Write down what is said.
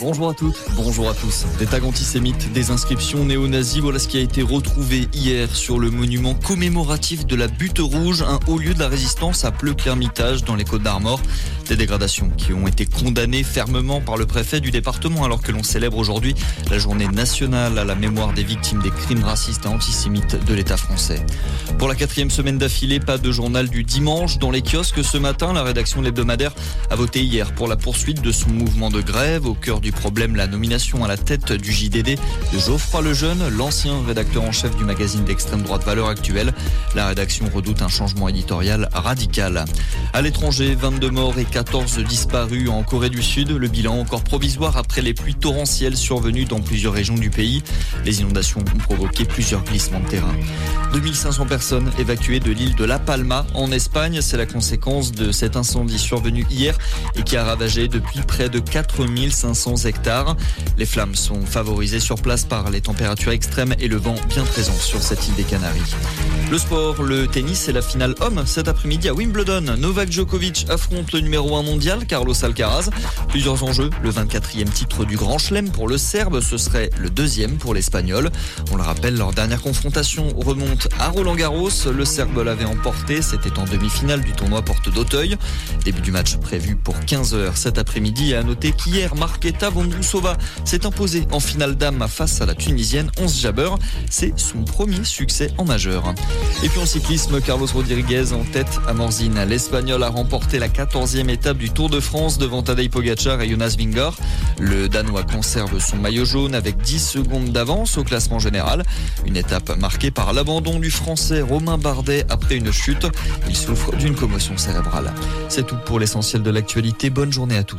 Bonjour à toutes, bonjour à tous. Des tags antisémites, des inscriptions néo-nazis, voilà ce qui a été retrouvé hier sur le monument commémoratif de la butte rouge, un haut lieu de la résistance à Pleuc-l'Hermitage dans les Côtes d'Armor. Des dégradations qui ont été condamnées fermement par le préfet du département alors que l'on célèbre aujourd'hui la journée nationale à la mémoire des victimes des crimes racistes et antisémites de l'État français. Pour la quatrième semaine d'affilée, pas de journal du dimanche dans les kiosques ce matin. La rédaction de l'hebdomadaire a voté hier pour la poursuite de son mouvement de grève au cœur du problème la nomination à la tête du JDD de Geoffroy Lejeune, l'ancien rédacteur en chef du magazine d'extrême droite Valeurs Actuelles. La rédaction redoute un changement éditorial radical. À l'étranger, 22 morts et 14 disparus en Corée du Sud. Le bilan encore provisoire après les pluies torrentielles survenues dans plusieurs régions du pays. Les inondations ont provoqué plusieurs glissements de terrain. 2500 personnes évacuées de l'île de La Palma en Espagne. C'est la conséquence de cet incendie survenu hier et qui a ravagé depuis près de 4500 hectares. Les flammes sont favorisées sur place par les températures extrêmes et le vent bien présent sur cette île des Canaries. Le sport, le tennis et la finale homme cet après-midi à Wimbledon. Novak Djokovic affronte le numéro 1 mondial, Carlos Alcaraz. Plusieurs enjeux, le 24e titre du Grand Chelem pour le Serbe, ce serait le deuxième pour l'Espagnol. On le rappelle, leur dernière confrontation remonte à Roland Garros. Le Serbe l'avait emporté, c'était en demi-finale du tournoi Porte d'Auteuil. Début du match prévu pour 15h cet après-midi. Et à noter qu'hier, Marketa Vondrousova s'est imposée en finale dame face à la Tunisienne Onze Jabeur. C'est son premier succès en majeur. Et puis en cyclisme, Carlos Rodriguez en tête à Morzine. L'Espagnol a remporté la 14e étape du Tour de France devant Tadej Pogacar et Jonas Vingegaard. Le Danois conserve son maillot jaune avec 10 secondes d'avance au classement général. Une étape marquée par l'abandon du Français Romain Bardet après une chute. Il souffre d'une commotion cérébrale. C'est tout pour l'essentiel de l'actualité. Bonne journée à tous.